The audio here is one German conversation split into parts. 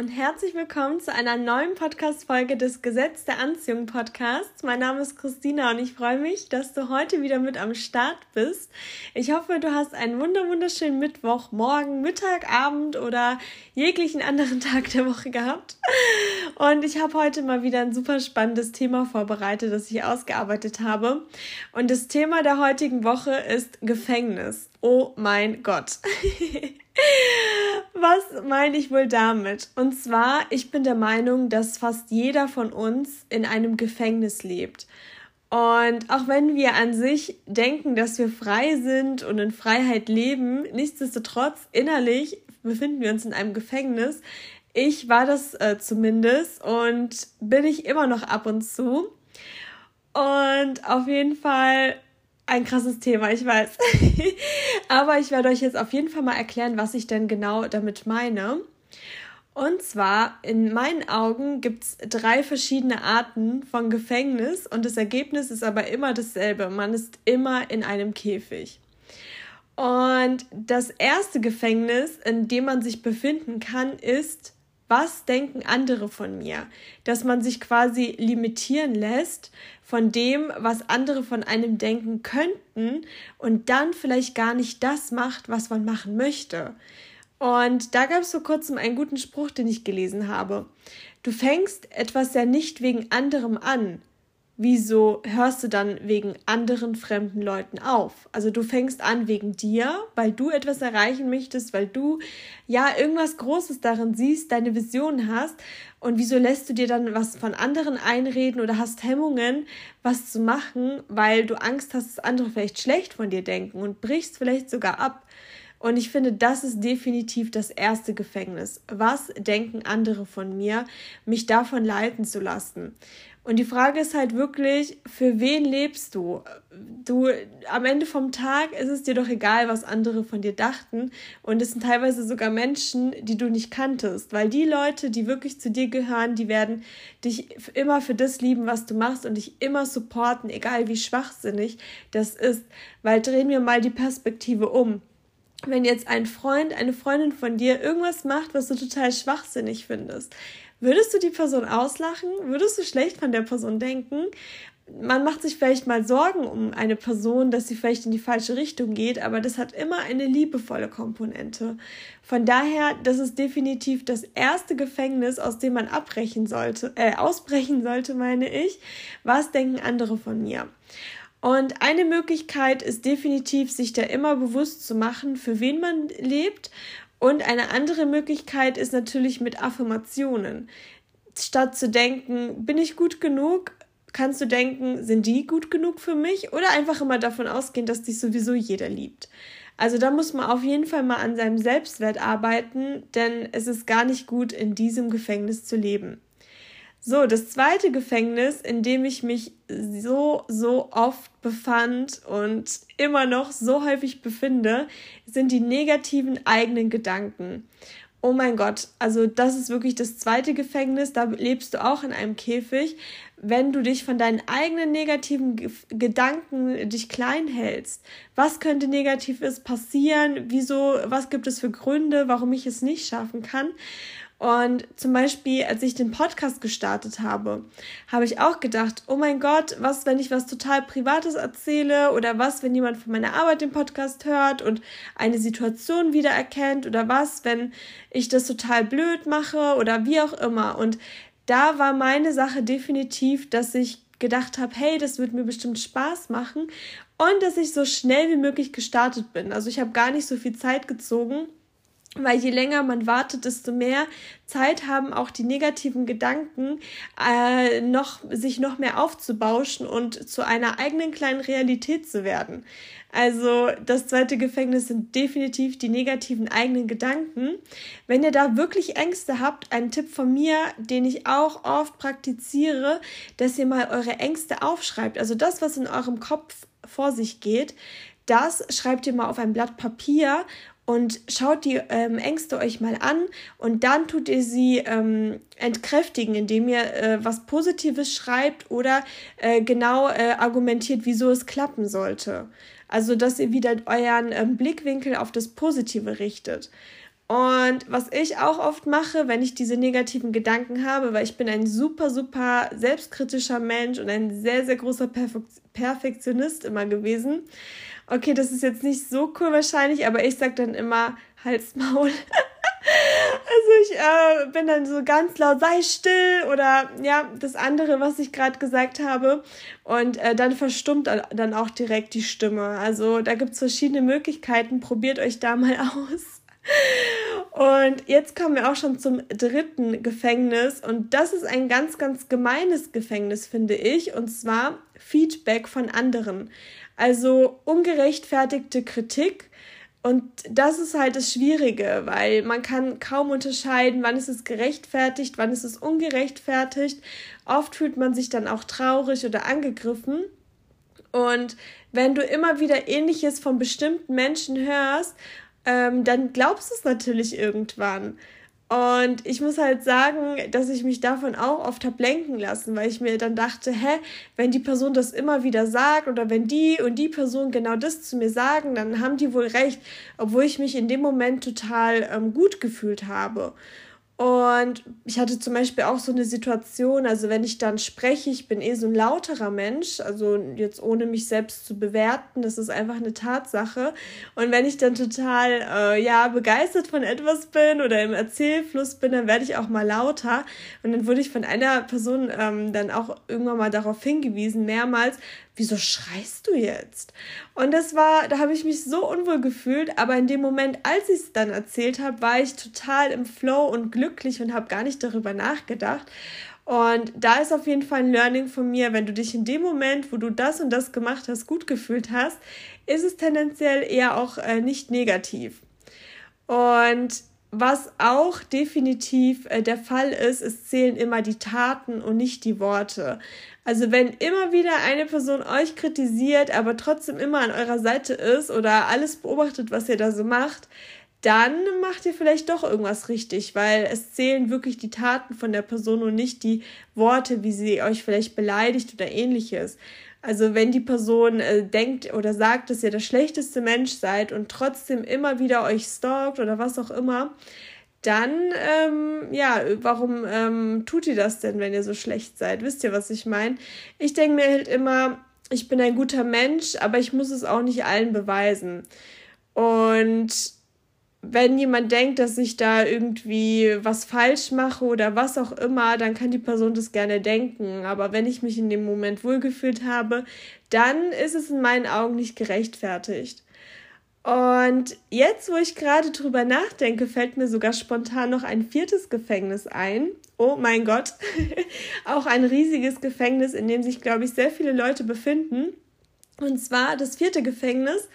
und herzlich willkommen zu einer neuen Podcast-Folge des Gesetz der Anziehung Podcasts. Mein Name ist Christina und ich freue mich, dass du heute wieder mit am Start bist. Ich hoffe, du hast einen wunder wunderschönen Mittwoch, morgen, Mittag, Abend oder jeglichen anderen Tag der Woche gehabt. Und ich habe heute mal wieder ein super spannendes Thema vorbereitet, das ich ausgearbeitet habe. Und das Thema der heutigen Woche ist Gefängnis. Oh mein Gott. Was meine ich wohl damit? Und zwar, ich bin der Meinung, dass fast jeder von uns in einem Gefängnis lebt. Und auch wenn wir an sich denken, dass wir frei sind und in Freiheit leben, nichtsdestotrotz innerlich befinden wir uns in einem Gefängnis. Ich war das äh, zumindest und bin ich immer noch ab und zu. Und auf jeden Fall ein krasses Thema, ich weiß. Aber ich werde euch jetzt auf jeden Fall mal erklären, was ich denn genau damit meine. Und zwar, in meinen Augen gibt es drei verschiedene Arten von Gefängnis und das Ergebnis ist aber immer dasselbe. Man ist immer in einem Käfig. Und das erste Gefängnis, in dem man sich befinden kann, ist was denken andere von mir? Dass man sich quasi limitieren lässt von dem, was andere von einem denken könnten und dann vielleicht gar nicht das macht, was man machen möchte. Und da gab es vor kurzem einen guten Spruch, den ich gelesen habe. Du fängst etwas ja nicht wegen anderem an, wieso hörst du dann wegen anderen fremden Leuten auf? Also du fängst an wegen dir, weil du etwas erreichen möchtest, weil du ja irgendwas Großes darin siehst, deine Vision hast. Und wieso lässt du dir dann was von anderen einreden oder hast Hemmungen, was zu machen, weil du Angst hast, dass andere vielleicht schlecht von dir denken und brichst vielleicht sogar ab? Und ich finde, das ist definitiv das erste Gefängnis. Was denken andere von mir, mich davon leiten zu lassen? Und die Frage ist halt wirklich, für wen lebst du? Du, am Ende vom Tag ist es dir doch egal, was andere von dir dachten. Und es sind teilweise sogar Menschen, die du nicht kanntest. Weil die Leute, die wirklich zu dir gehören, die werden dich immer für das lieben, was du machst und dich immer supporten, egal wie schwachsinnig das ist. Weil drehen wir mal die Perspektive um wenn jetzt ein Freund, eine Freundin von dir irgendwas macht, was du total schwachsinnig findest, Würdest du die Person auslachen? Würdest du schlecht von der Person denken? Man macht sich vielleicht mal Sorgen um eine Person, dass sie vielleicht in die falsche Richtung geht, aber das hat immer eine liebevolle Komponente. Von daher, das ist definitiv das erste Gefängnis, aus dem man abbrechen sollte, äh, ausbrechen sollte, meine ich. Was denken andere von mir? Und eine Möglichkeit ist definitiv, sich da immer bewusst zu machen, für wen man lebt und eine andere Möglichkeit ist natürlich mit Affirmationen. Statt zu denken, bin ich gut genug, kannst du denken, sind die gut genug für mich? Oder einfach immer davon ausgehen, dass dich sowieso jeder liebt. Also da muss man auf jeden Fall mal an seinem Selbstwert arbeiten, denn es ist gar nicht gut, in diesem Gefängnis zu leben. So, das zweite Gefängnis, in dem ich mich so, so oft befand und immer noch so häufig befinde, sind die negativen eigenen Gedanken. Oh mein Gott, also das ist wirklich das zweite Gefängnis, da lebst du auch in einem Käfig. Wenn du dich von deinen eigenen negativen Ge Gedanken dich klein hältst, was könnte negatives passieren? Wieso, was gibt es für Gründe, warum ich es nicht schaffen kann? Und zum Beispiel, als ich den Podcast gestartet habe, habe ich auch gedacht, oh mein Gott, was, wenn ich was total Privates erzähle oder was, wenn jemand von meiner Arbeit den Podcast hört und eine Situation wiedererkennt oder was, wenn ich das total blöd mache oder wie auch immer. Und da war meine Sache definitiv, dass ich gedacht habe, hey, das wird mir bestimmt Spaß machen und dass ich so schnell wie möglich gestartet bin. Also ich habe gar nicht so viel Zeit gezogen weil je länger man wartet, desto mehr Zeit haben auch die negativen Gedanken äh, noch sich noch mehr aufzubauschen und zu einer eigenen kleinen Realität zu werden. Also das zweite Gefängnis sind definitiv die negativen eigenen Gedanken. Wenn ihr da wirklich Ängste habt, ein Tipp von mir, den ich auch oft praktiziere, dass ihr mal eure Ängste aufschreibt. Also das, was in eurem Kopf vor sich geht, das schreibt ihr mal auf ein Blatt Papier und schaut die ähm, Ängste euch mal an und dann tut ihr sie ähm, entkräftigen, indem ihr äh, was Positives schreibt oder äh, genau äh, argumentiert, wieso es klappen sollte. Also, dass ihr wieder euren ähm, Blickwinkel auf das Positive richtet. Und was ich auch oft mache, wenn ich diese negativen Gedanken habe, weil ich bin ein super, super selbstkritischer Mensch und ein sehr, sehr großer Perfek Perfektionist immer gewesen. Okay, das ist jetzt nicht so cool wahrscheinlich, aber ich sage dann immer Hals, Maul. Also ich äh, bin dann so ganz laut, sei still oder ja, das andere, was ich gerade gesagt habe. Und äh, dann verstummt dann auch direkt die Stimme. Also da gibt es verschiedene Möglichkeiten. Probiert euch da mal aus. Und jetzt kommen wir auch schon zum dritten Gefängnis. Und das ist ein ganz, ganz gemeines Gefängnis, finde ich. Und zwar Feedback von anderen. Also ungerechtfertigte Kritik und das ist halt das Schwierige, weil man kann kaum unterscheiden, wann ist es gerechtfertigt, wann ist es ungerechtfertigt. Oft fühlt man sich dann auch traurig oder angegriffen. Und wenn du immer wieder ähnliches von bestimmten Menschen hörst, ähm, dann glaubst du es natürlich irgendwann. Und ich muss halt sagen, dass ich mich davon auch oft habe lenken lassen, weil ich mir dann dachte, hä, wenn die Person das immer wieder sagt oder wenn die und die Person genau das zu mir sagen, dann haben die wohl recht, obwohl ich mich in dem Moment total ähm, gut gefühlt habe. Und ich hatte zum Beispiel auch so eine Situation, also wenn ich dann spreche, ich bin eh so ein lauterer Mensch, also jetzt ohne mich selbst zu bewerten, das ist einfach eine Tatsache. Und wenn ich dann total, äh, ja, begeistert von etwas bin oder im Erzählfluss bin, dann werde ich auch mal lauter. Und dann wurde ich von einer Person ähm, dann auch irgendwann mal darauf hingewiesen, mehrmals, wieso schreist du jetzt? Und das war, da habe ich mich so unwohl gefühlt, aber in dem Moment, als ich es dann erzählt habe, war ich total im Flow und glücklich und habe gar nicht darüber nachgedacht. Und da ist auf jeden Fall ein Learning von mir, wenn du dich in dem Moment, wo du das und das gemacht hast, gut gefühlt hast, ist es tendenziell eher auch äh, nicht negativ. Und was auch definitiv äh, der Fall ist, es zählen immer die Taten und nicht die Worte. Also wenn immer wieder eine Person euch kritisiert, aber trotzdem immer an eurer Seite ist oder alles beobachtet, was ihr da so macht, dann macht ihr vielleicht doch irgendwas richtig, weil es zählen wirklich die Taten von der Person und nicht die Worte, wie sie euch vielleicht beleidigt oder ähnliches. Also wenn die Person äh, denkt oder sagt, dass ihr der schlechteste Mensch seid und trotzdem immer wieder euch stalkt oder was auch immer, dann, ähm, ja, warum ähm, tut ihr das denn, wenn ihr so schlecht seid? Wisst ihr, was ich meine? Ich denke mir halt immer, ich bin ein guter Mensch, aber ich muss es auch nicht allen beweisen. Und wenn jemand denkt, dass ich da irgendwie was falsch mache oder was auch immer, dann kann die Person das gerne denken. Aber wenn ich mich in dem Moment wohlgefühlt habe, dann ist es in meinen Augen nicht gerechtfertigt. Und jetzt, wo ich gerade drüber nachdenke, fällt mir sogar spontan noch ein viertes Gefängnis ein. Oh mein Gott, auch ein riesiges Gefängnis, in dem sich, glaube ich, sehr viele Leute befinden. Und zwar das vierte Gefängnis,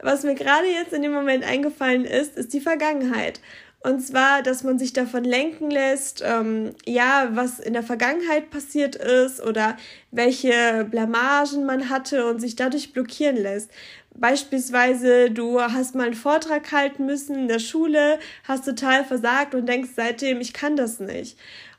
was mir gerade jetzt in dem Moment eingefallen ist, ist die Vergangenheit. Und zwar, dass man sich davon lenken lässt, ähm, ja, was in der Vergangenheit passiert ist oder welche Blamagen man hatte und sich dadurch blockieren lässt. Beispielsweise, du hast mal einen Vortrag halten müssen in der Schule, hast total versagt und denkst seitdem, ich kann das nicht.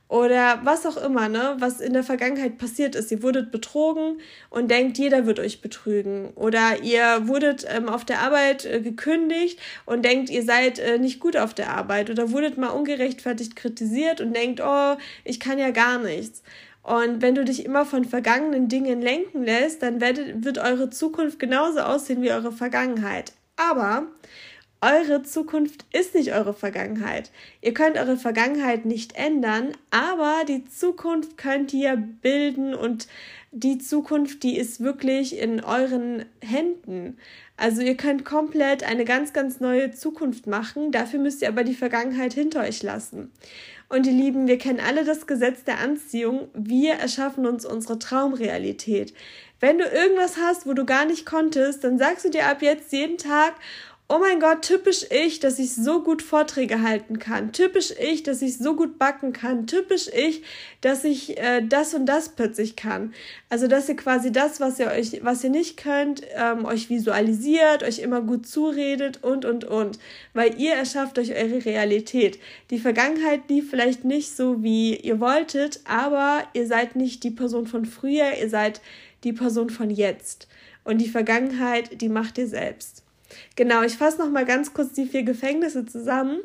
Oder was auch immer, ne, was in der Vergangenheit passiert ist. Ihr wurdet betrogen und denkt, jeder wird euch betrügen. Oder ihr wurdet ähm, auf der Arbeit äh, gekündigt und denkt, ihr seid äh, nicht gut auf der Arbeit. Oder wurdet mal ungerechtfertigt kritisiert und denkt, oh, ich kann ja gar nichts. Und wenn du dich immer von vergangenen Dingen lenken lässt, dann werdet, wird eure Zukunft genauso aussehen wie eure Vergangenheit. Aber eure Zukunft ist nicht eure Vergangenheit. Ihr könnt eure Vergangenheit nicht ändern, aber die Zukunft könnt ihr bilden und die Zukunft, die ist wirklich in euren Händen. Also ihr könnt komplett eine ganz, ganz neue Zukunft machen. Dafür müsst ihr aber die Vergangenheit hinter euch lassen. Und ihr Lieben, wir kennen alle das Gesetz der Anziehung. Wir erschaffen uns unsere Traumrealität. Wenn du irgendwas hast, wo du gar nicht konntest, dann sagst du dir ab jetzt jeden Tag, oh mein Gott, typisch ich, dass ich so gut Vorträge halten kann. Typisch ich, dass ich so gut backen kann. Typisch ich, dass ich äh, das und das plötzlich kann. Also, dass ihr quasi das, was ihr euch, was ihr nicht könnt, ähm, euch visualisiert, euch immer gut zuredet und, und, und. Weil ihr erschafft euch eure Realität. Die Vergangenheit lief vielleicht nicht so, wie ihr wolltet, aber ihr seid nicht die Person von früher, ihr seid die Person von jetzt. Und die Vergangenheit, die macht ihr selbst. Genau, ich fasse noch mal ganz kurz die vier Gefängnisse zusammen.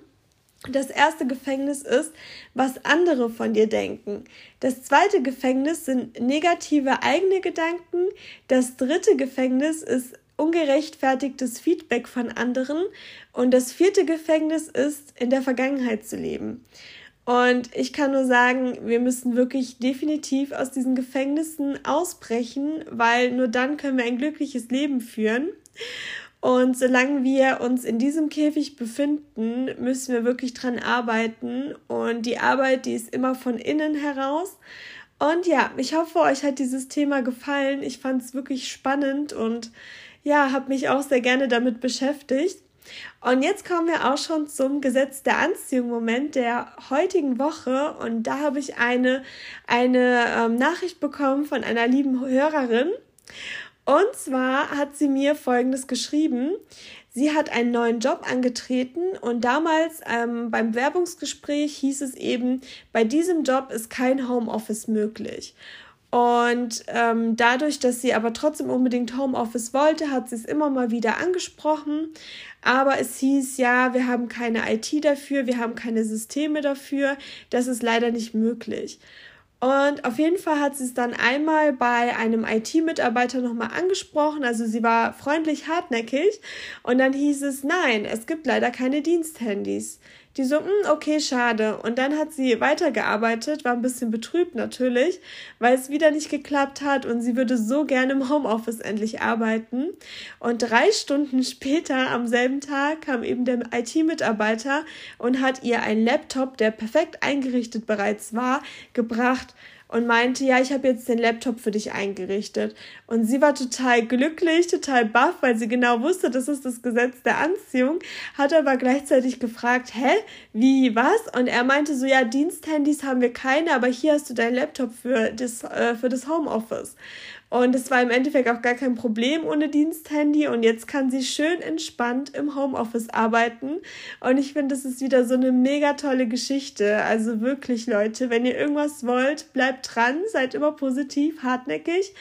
Das erste Gefängnis ist, was andere von dir denken. Das zweite Gefängnis sind negative eigene Gedanken. Das dritte Gefängnis ist ungerechtfertigtes Feedback von anderen. Und das vierte Gefängnis ist, in der Vergangenheit zu leben. Und ich kann nur sagen, wir müssen wirklich definitiv aus diesen Gefängnissen ausbrechen, weil nur dann können wir ein glückliches Leben führen. Und solange wir uns in diesem Käfig befinden, müssen wir wirklich dran arbeiten. Und die Arbeit, die ist immer von innen heraus. Und ja, ich hoffe, euch hat dieses Thema gefallen. Ich fand es wirklich spannend und ja, habe mich auch sehr gerne damit beschäftigt. Und jetzt kommen wir auch schon zum Gesetz der Anziehung Moment der heutigen Woche. Und da habe ich eine, eine ähm, Nachricht bekommen von einer lieben Hörerin. Und zwar hat sie mir Folgendes geschrieben. Sie hat einen neuen Job angetreten und damals ähm, beim Werbungsgespräch hieß es eben, bei diesem Job ist kein Homeoffice möglich. Und ähm, dadurch, dass sie aber trotzdem unbedingt Homeoffice wollte, hat sie es immer mal wieder angesprochen. Aber es hieß, ja, wir haben keine IT dafür, wir haben keine Systeme dafür, das ist leider nicht möglich. Und auf jeden Fall hat sie es dann einmal bei einem IT-Mitarbeiter nochmal angesprochen. Also sie war freundlich hartnäckig. Und dann hieß es, nein, es gibt leider keine Diensthandys. Die so, hm, okay, schade. Und dann hat sie weitergearbeitet, war ein bisschen betrübt natürlich, weil es wieder nicht geklappt hat und sie würde so gerne im Homeoffice endlich arbeiten. Und drei Stunden später am selben Tag kam eben der IT-Mitarbeiter und hat ihr einen Laptop, der perfekt eingerichtet bereits war, gebracht und meinte, ja, ich habe jetzt den Laptop für dich eingerichtet. Und sie war total glücklich, total baff, weil sie genau wusste, das ist das Gesetz der Anziehung, hat aber gleichzeitig gefragt, hä, wie, was? Und er meinte so, ja, Diensthandys haben wir keine, aber hier hast du deinen Laptop für das, äh, für das Homeoffice. Und es war im Endeffekt auch gar kein Problem ohne Diensthandy. Und jetzt kann sie schön entspannt im Homeoffice arbeiten. Und ich finde, das ist wieder so eine mega tolle Geschichte. Also wirklich, Leute, wenn ihr irgendwas wollt, bleibt dran, seid immer positiv, hartnäckig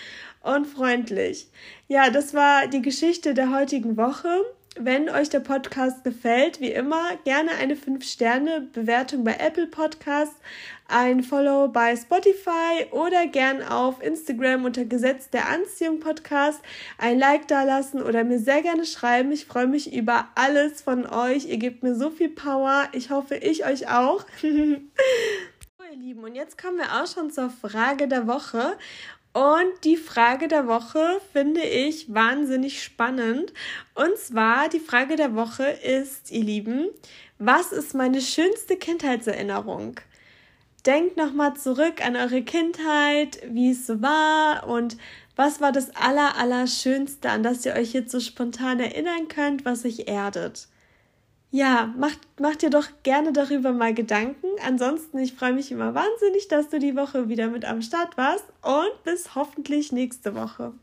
und freundlich. Ja, das war die Geschichte der heutigen Woche. Wenn euch der Podcast gefällt, wie immer, gerne eine 5-Sterne-Bewertung bei Apple Podcasts, ein Follow bei Spotify oder gern auf Instagram unter Gesetz der Anziehung Podcast ein Like dalassen oder mir sehr gerne schreiben. Ich freue mich über alles von euch. Ihr gebt mir so viel Power. Ich hoffe, ich euch auch. so, ihr Lieben, und jetzt kommen wir auch schon zur Frage der Woche. Und die Frage der Woche finde ich wahnsinnig spannend. Und zwar die Frage der Woche ist, ihr Lieben, was ist meine schönste Kindheitserinnerung? Denkt nochmal zurück an eure Kindheit, wie es so war und was war das aller, aller Schönste, an das ihr euch jetzt so spontan erinnern könnt, was euch erdet ja, mach, mach dir doch gerne darüber mal Gedanken. Ansonsten, ich freue mich immer wahnsinnig, dass du die Woche wieder mit am Start warst und bis hoffentlich nächste Woche.